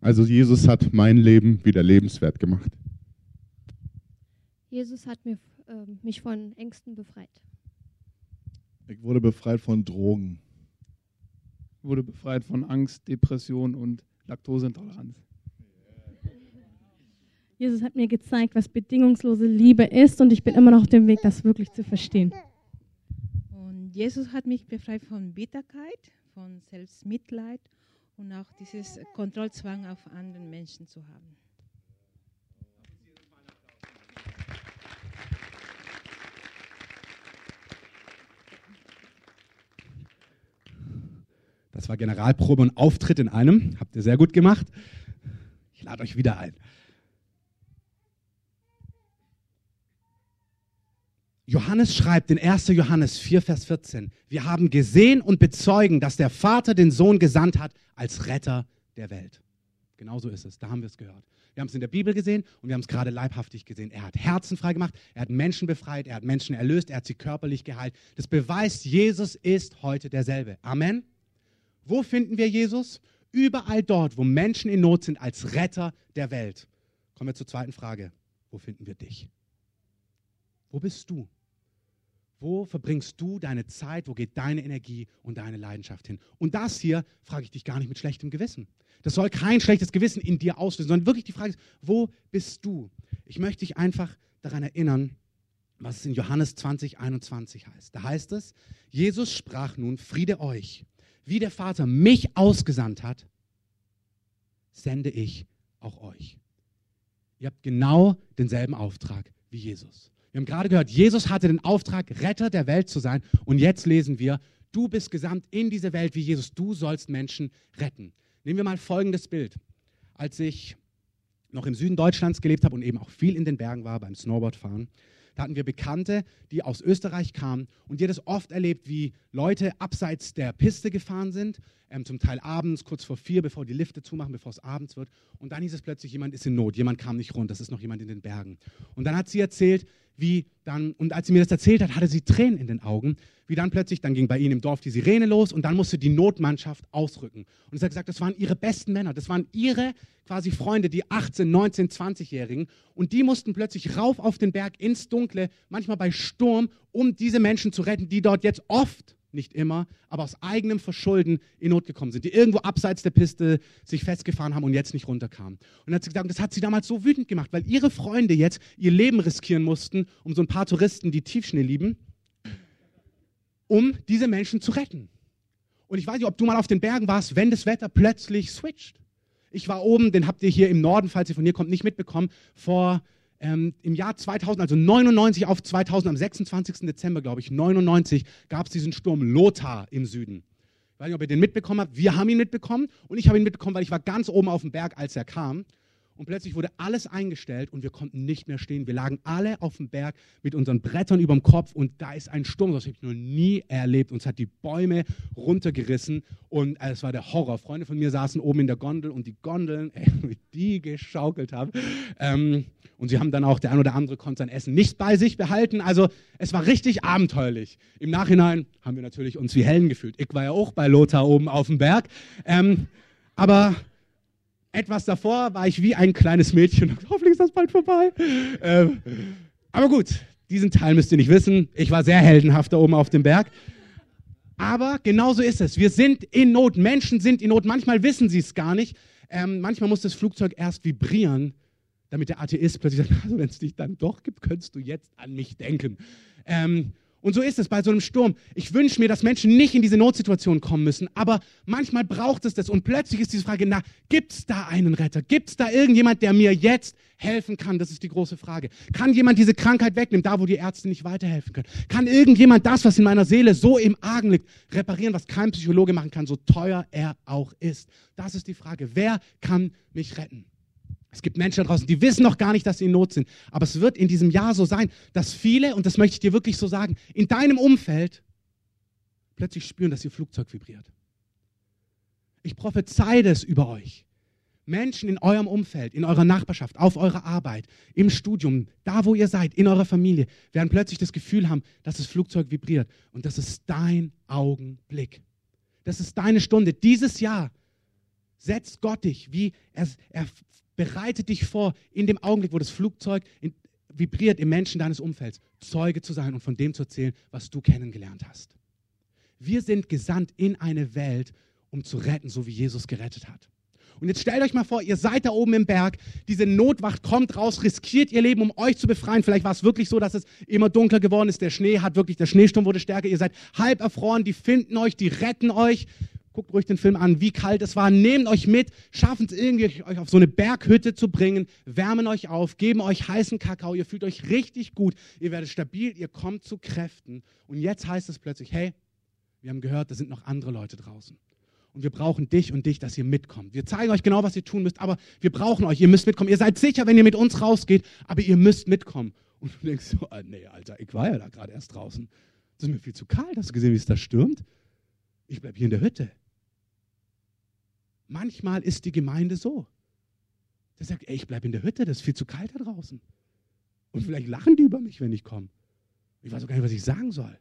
Also Jesus hat mein Leben wieder lebenswert gemacht. Jesus hat mir, äh, mich von Ängsten befreit. Ich wurde befreit von Drogen. wurde befreit von Angst, Depression und Laktoseintoleranz. Jesus hat mir gezeigt, was bedingungslose Liebe ist und ich bin immer noch auf dem Weg, das wirklich zu verstehen. Jesus hat mich befreit von Bitterkeit, von Selbstmitleid und auch dieses Kontrollzwang auf anderen Menschen zu haben. Das war Generalprobe und Auftritt in einem. Habt ihr sehr gut gemacht. Ich lade euch wieder ein. Johannes schreibt in 1. Johannes 4, Vers 14, wir haben gesehen und bezeugen, dass der Vater den Sohn gesandt hat als Retter der Welt. Genauso ist es, da haben wir es gehört. Wir haben es in der Bibel gesehen und wir haben es gerade leibhaftig gesehen. Er hat Herzen freigemacht, er hat Menschen befreit, er hat Menschen erlöst, er hat sie körperlich geheilt. Das beweist, Jesus ist heute derselbe. Amen. Wo finden wir Jesus? Überall dort, wo Menschen in Not sind, als Retter der Welt. Kommen wir zur zweiten Frage. Wo finden wir dich? Wo bist du? Wo verbringst du deine Zeit? Wo geht deine Energie und deine Leidenschaft hin? Und das hier frage ich dich gar nicht mit schlechtem Gewissen. Das soll kein schlechtes Gewissen in dir auslösen, sondern wirklich die Frage ist, wo bist du? Ich möchte dich einfach daran erinnern, was es in Johannes 20, 21 heißt. Da heißt es, Jesus sprach nun, Friede euch. Wie der Vater mich ausgesandt hat, sende ich auch euch. Ihr habt genau denselben Auftrag wie Jesus. Wir haben gerade gehört, Jesus hatte den Auftrag, Retter der Welt zu sein. Und jetzt lesen wir, du bist gesamt in diese Welt wie Jesus. Du sollst Menschen retten. Nehmen wir mal folgendes Bild. Als ich noch im Süden Deutschlands gelebt habe und eben auch viel in den Bergen war beim Snowboardfahren, da hatten wir Bekannte, die aus Österreich kamen und die hat es oft erlebt, wie Leute abseits der Piste gefahren sind, ähm, zum Teil abends, kurz vor vier, bevor die Lifte zumachen, bevor es abends wird. Und dann hieß es plötzlich, jemand ist in Not, jemand kam nicht runter, es ist noch jemand in den Bergen. Und dann hat sie erzählt, wie dann, und als sie mir das erzählt hat, hatte sie Tränen in den Augen, wie dann plötzlich, dann ging bei ihnen im Dorf die Sirene los und dann musste die Notmannschaft ausrücken. Und sie hat gesagt, das waren ihre besten Männer, das waren ihre quasi Freunde, die 18, 19, 20-Jährigen. Und die mussten plötzlich rauf auf den Berg ins Dunkle, manchmal bei Sturm, um diese Menschen zu retten, die dort jetzt oft nicht immer, aber aus eigenem Verschulden in Not gekommen sind, die irgendwo abseits der Piste sich festgefahren haben und jetzt nicht runterkamen. Und hat sie gesagt, das hat sie damals so wütend gemacht, weil ihre Freunde jetzt ihr Leben riskieren mussten, um so ein paar Touristen, die Tiefschnee lieben, um diese Menschen zu retten. Und ich weiß nicht, ob du mal auf den Bergen warst, wenn das Wetter plötzlich switcht. Ich war oben, den habt ihr hier im Norden, falls ihr von hier kommt, nicht mitbekommen, vor ähm, im Jahr 2000, also 99 auf 2000, am 26. Dezember, glaube ich, 99, gab es diesen Sturm Lothar im Süden. Ich weiß nicht, ob ihr den mitbekommen habt. Wir haben ihn mitbekommen und ich habe ihn mitbekommen, weil ich war ganz oben auf dem Berg, als er kam. Und plötzlich wurde alles eingestellt und wir konnten nicht mehr stehen. Wir lagen alle auf dem Berg mit unseren Brettern über dem Kopf und da ist ein Sturm, das habe ich noch nie erlebt. Uns hat die Bäume runtergerissen und äh, es war der Horror. Freunde von mir saßen oben in der Gondel und die Gondeln, ey, die geschaukelt haben. Ähm, und sie haben dann auch, der ein oder andere konnte sein Essen nicht bei sich behalten. Also es war richtig abenteuerlich. Im Nachhinein haben wir natürlich uns wie Hellen gefühlt. Ich war ja auch bei Lothar oben auf dem Berg. Ähm, aber etwas davor war ich wie ein kleines Mädchen. Hoffentlich ist das bald vorbei. Ähm, aber gut, diesen Teil müsst ihr nicht wissen. Ich war sehr heldenhaft da oben auf dem Berg. Aber genauso ist es. Wir sind in Not. Menschen sind in Not. Manchmal wissen sie es gar nicht. Ähm, manchmal muss das Flugzeug erst vibrieren, damit der Atheist plötzlich sagt, also wenn es dich dann doch gibt, könntest du jetzt an mich denken. Ähm, und so ist es bei so einem Sturm. Ich wünsche mir, dass Menschen nicht in diese Notsituation kommen müssen, aber manchmal braucht es das. Und plötzlich ist diese Frage, na, gibt es da einen Retter? Gibt es da irgendjemand, der mir jetzt helfen kann? Das ist die große Frage. Kann jemand diese Krankheit wegnehmen, da wo die Ärzte nicht weiterhelfen können? Kann irgendjemand das, was in meiner Seele so im Argen liegt, reparieren, was kein Psychologe machen kann, so teuer er auch ist? Das ist die Frage. Wer kann mich retten? Es gibt Menschen da draußen, die wissen noch gar nicht, dass sie in Not sind. Aber es wird in diesem Jahr so sein, dass viele, und das möchte ich dir wirklich so sagen, in deinem Umfeld plötzlich spüren, dass ihr Flugzeug vibriert. Ich prophezei das über euch. Menschen in eurem Umfeld, in eurer Nachbarschaft, auf eurer Arbeit, im Studium, da wo ihr seid, in eurer Familie, werden plötzlich das Gefühl haben, dass das Flugzeug vibriert. Und das ist dein Augenblick. Das ist deine Stunde. Dieses Jahr setzt Gott dich, wie er, er Bereite dich vor, in dem Augenblick, wo das Flugzeug in, vibriert im Menschen deines Umfelds, Zeuge zu sein und von dem zu erzählen, was du kennengelernt hast. Wir sind gesandt in eine Welt, um zu retten, so wie Jesus gerettet hat. Und jetzt stellt euch mal vor, ihr seid da oben im Berg, diese Notwacht kommt raus, riskiert ihr Leben, um euch zu befreien. Vielleicht war es wirklich so, dass es immer dunkler geworden ist, der Schnee hat wirklich, der Schneesturm wurde stärker, ihr seid halb erfroren, die finden euch, die retten euch guckt ruhig den Film an, wie kalt es war. Nehmt euch mit, schaffen es irgendwie, euch auf so eine Berghütte zu bringen, wärmen euch auf, geben euch heißen Kakao, ihr fühlt euch richtig gut, ihr werdet stabil, ihr kommt zu Kräften. Und jetzt heißt es plötzlich, hey, wir haben gehört, da sind noch andere Leute draußen. Und wir brauchen dich und dich, dass ihr mitkommt. Wir zeigen euch genau, was ihr tun müsst, aber wir brauchen euch, ihr müsst mitkommen. Ihr seid sicher, wenn ihr mit uns rausgeht, aber ihr müsst mitkommen. Und du denkst so, ah, nee, Alter, ich war ja da gerade erst draußen. Das ist mir viel zu kalt. Hast du gesehen, wie es da stürmt? Ich bleibe hier in der Hütte. Manchmal ist die Gemeinde so. Der sagt, ey, ich bleibe in der Hütte, das ist viel zu kalt da draußen. Und vielleicht lachen die über mich, wenn ich komme. Ich weiß auch gar nicht, was ich sagen soll.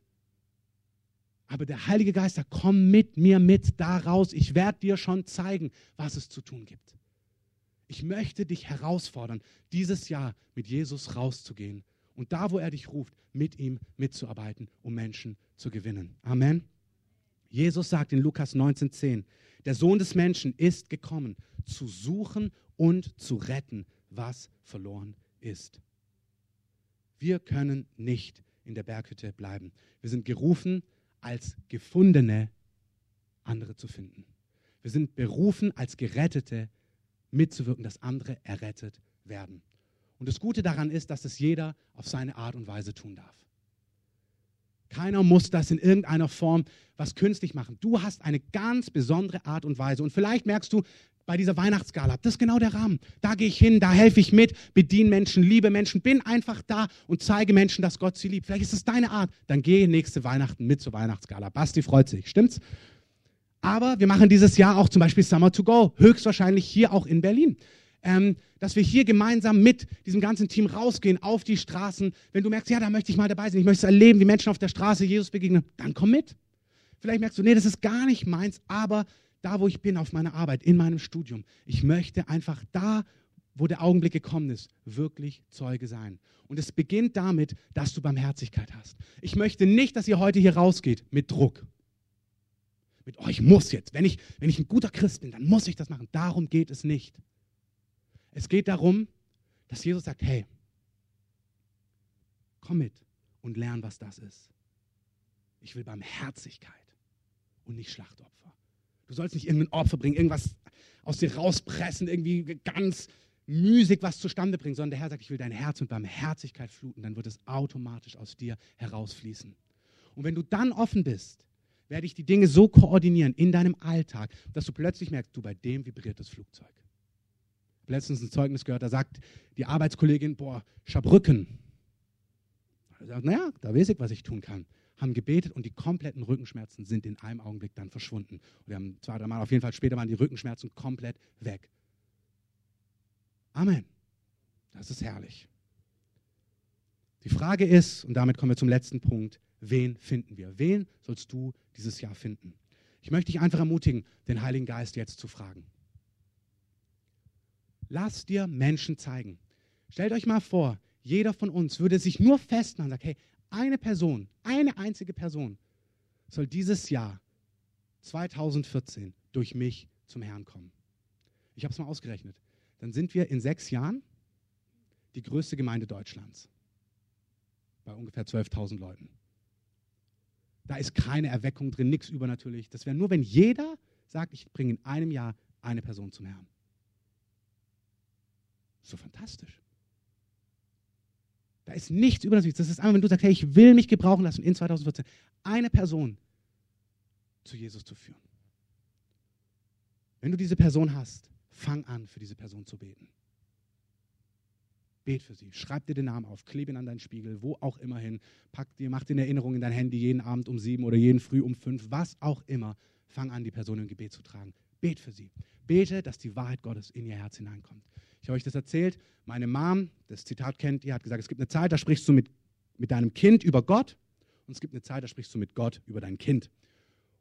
Aber der Heilige Geist sagt, komm mit mir mit da raus. Ich werde dir schon zeigen, was es zu tun gibt. Ich möchte dich herausfordern, dieses Jahr mit Jesus rauszugehen und da, wo er dich ruft, mit ihm mitzuarbeiten, um Menschen zu gewinnen. Amen. Jesus sagt in Lukas 19,10, der Sohn des Menschen ist gekommen, zu suchen und zu retten, was verloren ist. Wir können nicht in der Berghütte bleiben. Wir sind gerufen, als Gefundene andere zu finden. Wir sind berufen, als Gerettete mitzuwirken, dass andere errettet werden. Und das Gute daran ist, dass es jeder auf seine Art und Weise tun darf. Keiner muss das in irgendeiner Form was künstlich machen. Du hast eine ganz besondere Art und Weise. Und vielleicht merkst du bei dieser Weihnachtsgala, das ist genau der Rahmen. Da gehe ich hin, da helfe ich mit, bediene Menschen, liebe Menschen, bin einfach da und zeige Menschen, dass Gott sie liebt. Vielleicht ist es deine Art. Dann gehe nächste Weihnachten mit zur Weihnachtsgala. Basti freut sich, stimmt's? Aber wir machen dieses Jahr auch zum Beispiel Summer to Go, höchstwahrscheinlich hier auch in Berlin ähm, dass wir hier gemeinsam mit diesem ganzen Team rausgehen auf die Straßen. Wenn du merkst, ja, da möchte ich mal dabei sein, ich möchte es erleben, wie Menschen auf der Straße Jesus begegnen, dann komm mit. Vielleicht merkst du, nee, das ist gar nicht meins, aber da, wo ich bin, auf meiner Arbeit, in meinem Studium, ich möchte einfach da, wo der Augenblick gekommen ist, wirklich Zeuge sein. Und es beginnt damit, dass du Barmherzigkeit hast. Ich möchte nicht, dass ihr heute hier rausgeht mit Druck. Mit, oh, ich muss jetzt. Wenn ich, wenn ich ein guter Christ bin, dann muss ich das machen. Darum geht es nicht. Es geht darum, dass Jesus sagt, hey, komm mit und lern, was das ist. Ich will Barmherzigkeit und nicht Schlachtopfer. Du sollst nicht irgendein Opfer bringen, irgendwas aus dir rauspressen, irgendwie ganz müßig was zustande bringen, sondern der Herr sagt, ich will dein Herz mit Barmherzigkeit fluten, dann wird es automatisch aus dir herausfließen. Und wenn du dann offen bist, werde ich die Dinge so koordinieren in deinem Alltag, dass du plötzlich merkst, du bei dem vibriert das Flugzeug habe letztens ein Zeugnis gehört, da sagt die Arbeitskollegin, boah, ich habe Rücken. Sagt, naja, da weiß ich, was ich tun kann. Haben gebetet und die kompletten Rückenschmerzen sind in einem Augenblick dann verschwunden. Und wir haben zwei, drei Mal, auf jeden Fall später waren die Rückenschmerzen komplett weg. Amen. Das ist herrlich. Die Frage ist, und damit kommen wir zum letzten Punkt, wen finden wir? Wen sollst du dieses Jahr finden? Ich möchte dich einfach ermutigen, den Heiligen Geist jetzt zu fragen. Lass dir Menschen zeigen. Stellt euch mal vor, jeder von uns würde sich nur festmachen und sagen, hey, eine Person, eine einzige Person soll dieses Jahr 2014 durch mich zum Herrn kommen. Ich habe es mal ausgerechnet. Dann sind wir in sechs Jahren die größte Gemeinde Deutschlands. Bei ungefähr 12.000 Leuten. Da ist keine Erweckung drin, nichts übernatürlich. Das wäre nur, wenn jeder sagt, ich bringe in einem Jahr eine Person zum Herrn. So fantastisch. Da ist nichts übernatürliches. Das ist einfach, wenn du sagst, hey, ich will mich gebrauchen lassen, in 2014 eine Person zu Jesus zu führen. Wenn du diese Person hast, fang an, für diese Person zu beten. Bet für sie. Schreib dir den Namen auf, klebe ihn an deinen Spiegel, wo auch immer hin. Pack dir, mach dir eine Erinnerung in dein Handy jeden Abend um sieben oder jeden Früh um fünf, was auch immer. Fang an, die Person im Gebet zu tragen. Bet für sie. Bete, dass die Wahrheit Gottes in ihr Herz hineinkommt. Ich habe euch das erzählt. Meine Mom, das Zitat kennt ihr, hat gesagt, es gibt eine Zeit, da sprichst du mit, mit deinem Kind über Gott und es gibt eine Zeit, da sprichst du mit Gott über dein Kind.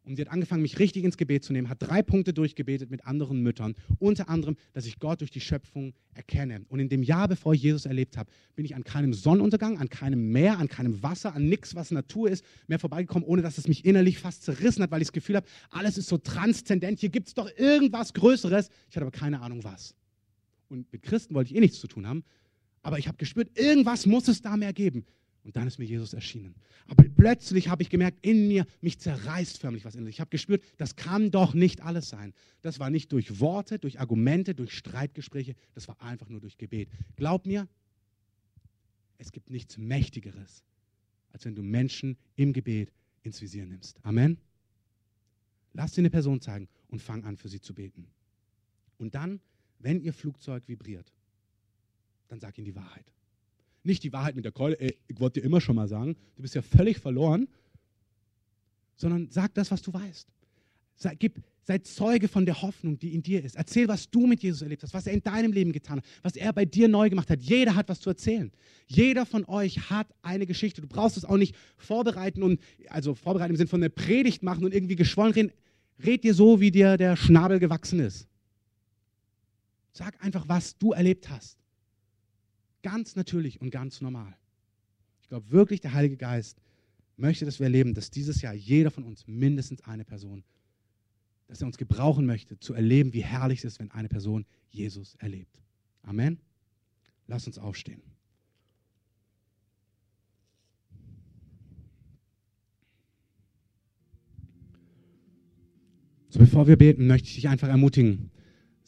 Und sie hat angefangen, mich richtig ins Gebet zu nehmen, hat drei Punkte durchgebetet mit anderen Müttern. Unter anderem, dass ich Gott durch die Schöpfung erkenne. Und in dem Jahr, bevor ich Jesus erlebt habe, bin ich an keinem Sonnenuntergang, an keinem Meer, an keinem Wasser, an nichts, was Natur ist, mehr vorbeigekommen, ohne dass es mich innerlich fast zerrissen hat, weil ich das Gefühl habe, alles ist so transzendent, hier gibt es doch irgendwas Größeres. Ich hatte aber keine Ahnung was. Und mit Christen wollte ich eh nichts zu tun haben. Aber ich habe gespürt, irgendwas muss es da mehr geben. Und dann ist mir Jesus erschienen. Aber plötzlich habe ich gemerkt, in mir, mich zerreißt förmlich was innerlich. Ich habe gespürt, das kann doch nicht alles sein. Das war nicht durch Worte, durch Argumente, durch Streitgespräche, das war einfach nur durch Gebet. Glaub mir, es gibt nichts Mächtigeres, als wenn du Menschen im Gebet ins Visier nimmst. Amen. Lass dir eine Person zeigen und fang an, für sie zu beten. Und dann, wenn ihr Flugzeug vibriert, dann sag ihnen die Wahrheit. Nicht die Wahrheit mit der Keule, ey, ich wollte dir immer schon mal sagen, du bist ja völlig verloren, sondern sag das, was du weißt. Sei, gib, sei Zeuge von der Hoffnung, die in dir ist. Erzähl, was du mit Jesus erlebt hast, was er in deinem Leben getan hat, was er bei dir neu gemacht hat. Jeder hat was zu erzählen. Jeder von euch hat eine Geschichte. Du brauchst es auch nicht vorbereiten und, also vorbereiten im Sinne von einer Predigt machen und irgendwie geschwollen reden. Red dir so, wie dir der Schnabel gewachsen ist. Sag einfach, was du erlebt hast. Ganz natürlich und ganz normal. Ich glaube wirklich, der Heilige Geist möchte, dass wir erleben, dass dieses Jahr jeder von uns mindestens eine Person, dass er uns gebrauchen möchte, zu erleben, wie herrlich es ist, wenn eine Person Jesus erlebt. Amen. Lass uns aufstehen. So, bevor wir beten, möchte ich dich einfach ermutigen.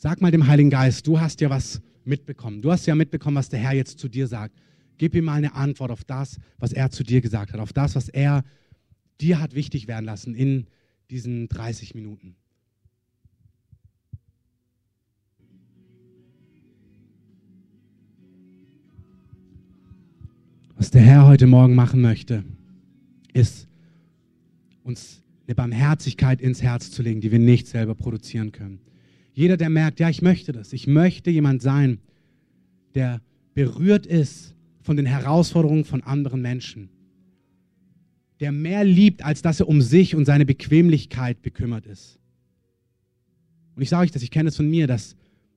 Sag mal dem Heiligen Geist, du hast ja was mitbekommen. Du hast ja mitbekommen, was der Herr jetzt zu dir sagt. Gib ihm mal eine Antwort auf das, was er zu dir gesagt hat, auf das, was er dir hat wichtig werden lassen in diesen 30 Minuten. Was der Herr heute Morgen machen möchte, ist uns eine Barmherzigkeit ins Herz zu legen, die wir nicht selber produzieren können. Jeder, der merkt, ja, ich möchte das, ich möchte jemand sein, der berührt ist von den Herausforderungen von anderen Menschen, der mehr liebt, als dass er um sich und seine Bequemlichkeit bekümmert ist. Und ich sage euch das, ich kenne es von mir, dass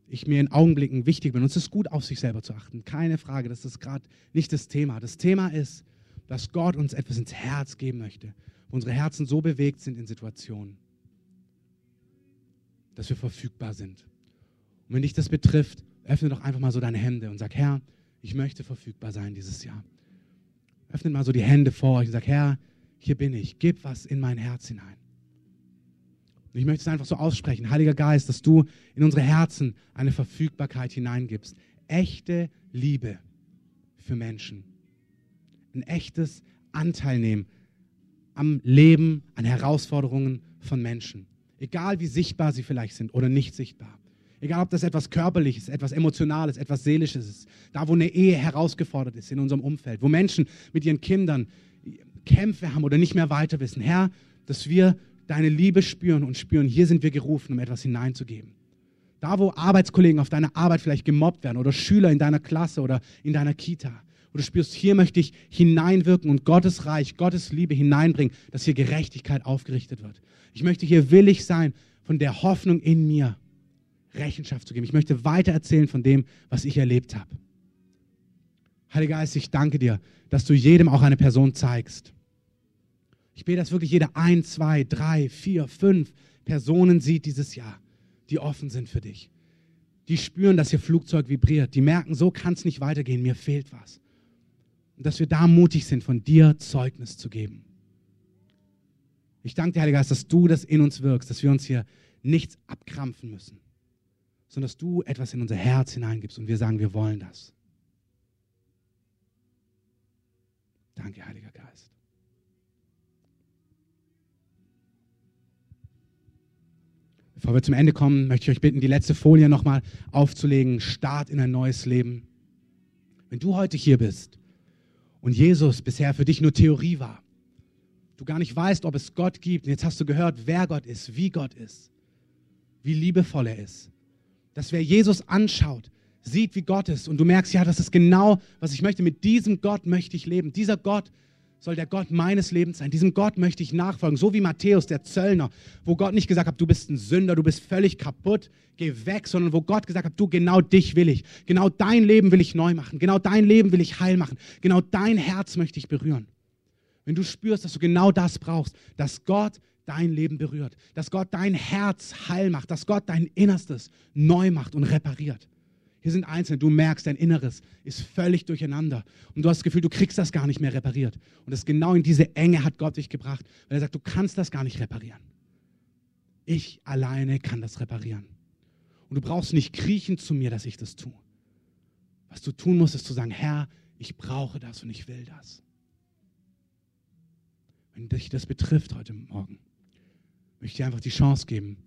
ich mir in Augenblicken wichtig bin. Und es ist gut, auf sich selber zu achten. Keine Frage, das ist gerade nicht das Thema. Das Thema ist, dass Gott uns etwas ins Herz geben möchte, unsere Herzen so bewegt sind in Situationen dass wir verfügbar sind. Und wenn dich das betrifft, öffne doch einfach mal so deine Hände und sag, Herr, ich möchte verfügbar sein dieses Jahr. Öffne mal so die Hände vor euch und sag, Herr, hier bin ich, gib was in mein Herz hinein. Und ich möchte es einfach so aussprechen, Heiliger Geist, dass du in unsere Herzen eine Verfügbarkeit hineingibst. Echte Liebe für Menschen. Ein echtes Anteil nehmen am Leben, an Herausforderungen von Menschen. Egal wie sichtbar sie vielleicht sind oder nicht sichtbar. Egal, ob das etwas Körperliches, etwas Emotionales, etwas Seelisches ist. Da, wo eine Ehe herausgefordert ist in unserem Umfeld, wo Menschen mit ihren Kindern Kämpfe haben oder nicht mehr weiter wissen. Herr, dass wir deine Liebe spüren und spüren, hier sind wir gerufen, um etwas hineinzugeben. Da, wo Arbeitskollegen auf deiner Arbeit vielleicht gemobbt werden oder Schüler in deiner Klasse oder in deiner Kita. Wo du spürst, hier möchte ich hineinwirken und Gottes Reich, Gottes Liebe hineinbringen, dass hier Gerechtigkeit aufgerichtet wird. Ich möchte hier willig sein, von der Hoffnung in mir Rechenschaft zu geben. Ich möchte weiter erzählen von dem, was ich erlebt habe. Heiliger Geist, ich danke dir, dass du jedem auch eine Person zeigst. Ich bete, dass wirklich jeder ein, zwei, drei, vier, fünf Personen sieht dieses Jahr, die offen sind für dich. Die spüren, dass ihr Flugzeug vibriert. Die merken, so kann es nicht weitergehen, mir fehlt was. Und dass wir da mutig sind, von dir Zeugnis zu geben. Ich danke dir, Heiliger Geist, dass du das in uns wirkst, dass wir uns hier nichts abkrampfen müssen, sondern dass du etwas in unser Herz hineingibst und wir sagen, wir wollen das. Danke, Heiliger Geist. Bevor wir zum Ende kommen, möchte ich euch bitten, die letzte Folie nochmal aufzulegen. Start in ein neues Leben. Wenn du heute hier bist und Jesus bisher für dich nur Theorie war, du gar nicht weißt, ob es Gott gibt, und jetzt hast du gehört, wer Gott ist, wie Gott ist, wie liebevoll er ist, dass wer Jesus anschaut, sieht, wie Gott ist und du merkst, ja, das ist genau, was ich möchte. Mit diesem Gott möchte ich leben. Dieser Gott soll der Gott meines Lebens sein. Diesem Gott möchte ich nachfolgen. So wie Matthäus, der Zöllner, wo Gott nicht gesagt hat, du bist ein Sünder, du bist völlig kaputt, geh weg, sondern wo Gott gesagt hat, du, genau dich will ich. Genau dein Leben will ich neu machen. Genau dein Leben will ich heil machen. Genau dein Herz möchte ich berühren. Wenn du spürst, dass du genau das brauchst, dass Gott dein Leben berührt, dass Gott dein Herz heil macht, dass Gott dein Innerstes neu macht und repariert hier sind Einzelne, du merkst, dein Inneres ist völlig durcheinander. Und du hast das Gefühl, du kriegst das gar nicht mehr repariert. Und das genau in diese Enge hat Gott dich gebracht, weil er sagt, du kannst das gar nicht reparieren. Ich alleine kann das reparieren. Und du brauchst nicht kriechen zu mir, dass ich das tue. Was du tun musst, ist zu sagen, Herr, ich brauche das und ich will das. Wenn dich das betrifft heute Morgen, möchte ich dir einfach die Chance geben,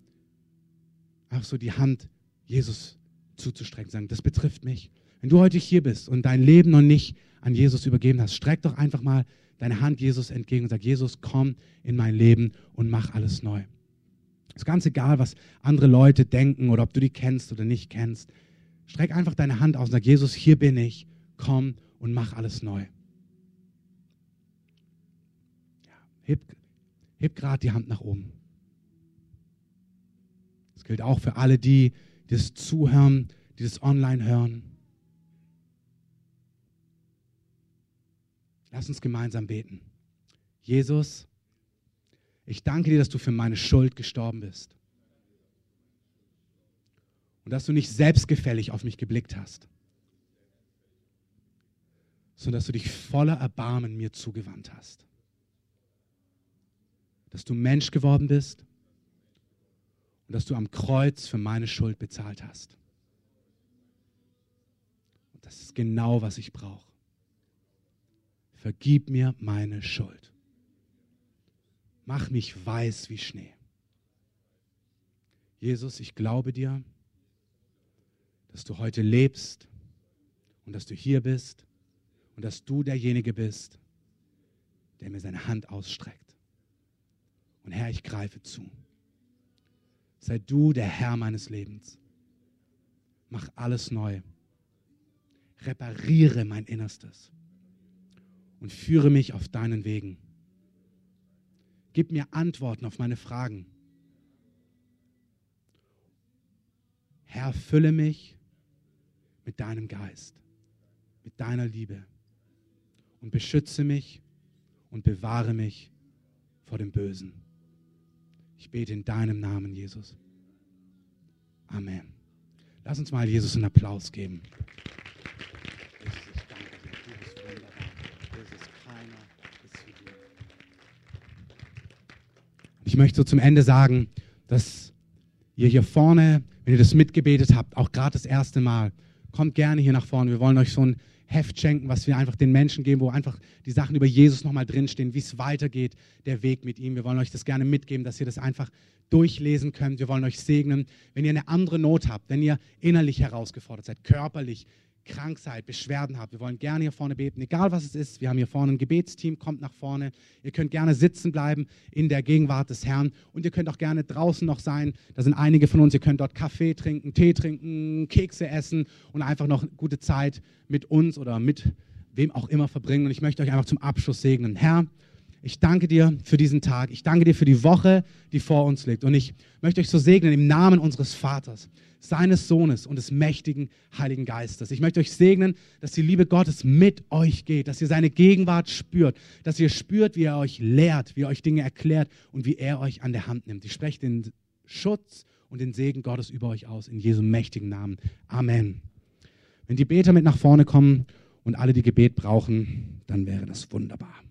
einfach so die Hand Jesus zuzustrecken, sagen, das betrifft mich. Wenn du heute hier bist und dein Leben noch nicht an Jesus übergeben hast, streck doch einfach mal deine Hand Jesus entgegen und sag, Jesus, komm in mein Leben und mach alles neu. Ist ganz egal, was andere Leute denken oder ob du die kennst oder nicht kennst. Streck einfach deine Hand aus und sag, Jesus, hier bin ich, komm und mach alles neu. Ja, heb heb gerade die Hand nach oben. Das gilt auch für alle die, dieses Zuhören, dieses Online-Hören. Lass uns gemeinsam beten. Jesus, ich danke dir, dass du für meine Schuld gestorben bist. Und dass du nicht selbstgefällig auf mich geblickt hast, sondern dass du dich voller Erbarmen mir zugewandt hast. Dass du Mensch geworden bist und dass du am Kreuz für meine Schuld bezahlt hast. Und das ist genau, was ich brauche. Vergib mir meine Schuld. Mach mich weiß wie Schnee. Jesus, ich glaube dir, dass du heute lebst und dass du hier bist und dass du derjenige bist, der mir seine Hand ausstreckt. Und Herr, ich greife zu. Sei du der Herr meines Lebens. Mach alles neu. Repariere mein Innerstes und führe mich auf deinen Wegen. Gib mir Antworten auf meine Fragen. Herr, fülle mich mit deinem Geist, mit deiner Liebe und beschütze mich und bewahre mich vor dem Bösen. Ich bete in deinem Namen, Jesus. Amen. Lass uns mal Jesus einen Applaus geben. Ich möchte so zum Ende sagen, dass ihr hier vorne, wenn ihr das mitgebetet habt, auch gerade das erste Mal, kommt gerne hier nach vorne. Wir wollen euch so ein Heft schenken, was wir einfach den Menschen geben, wo einfach die Sachen über Jesus nochmal drinstehen, wie es weitergeht, der Weg mit ihm. Wir wollen euch das gerne mitgeben, dass ihr das einfach durchlesen könnt. Wir wollen euch segnen. Wenn ihr eine andere Not habt, wenn ihr innerlich herausgefordert seid, körperlich, krank seid, Beschwerden habt, wir wollen gerne hier vorne beten, egal was es ist. Wir haben hier vorne ein Gebetsteam, kommt nach vorne. Ihr könnt gerne sitzen bleiben in der Gegenwart des Herrn und ihr könnt auch gerne draußen noch sein. Da sind einige von uns, ihr könnt dort Kaffee trinken, Tee trinken, Kekse essen und einfach noch gute Zeit mit uns oder mit wem auch immer verbringen. Und ich möchte euch einfach zum Abschluss segnen. Herr, ich danke dir für diesen Tag. Ich danke dir für die Woche, die vor uns liegt. Und ich möchte euch so segnen im Namen unseres Vaters, seines Sohnes und des mächtigen Heiligen Geistes. Ich möchte euch segnen, dass die Liebe Gottes mit euch geht, dass ihr seine Gegenwart spürt, dass ihr spürt, wie er euch lehrt, wie er euch Dinge erklärt und wie er euch an der Hand nimmt. Ich spreche den Schutz und den Segen Gottes über euch aus in Jesu mächtigen Namen. Amen. Wenn die Beter mit nach vorne kommen und alle, die Gebet brauchen, dann wäre das wunderbar.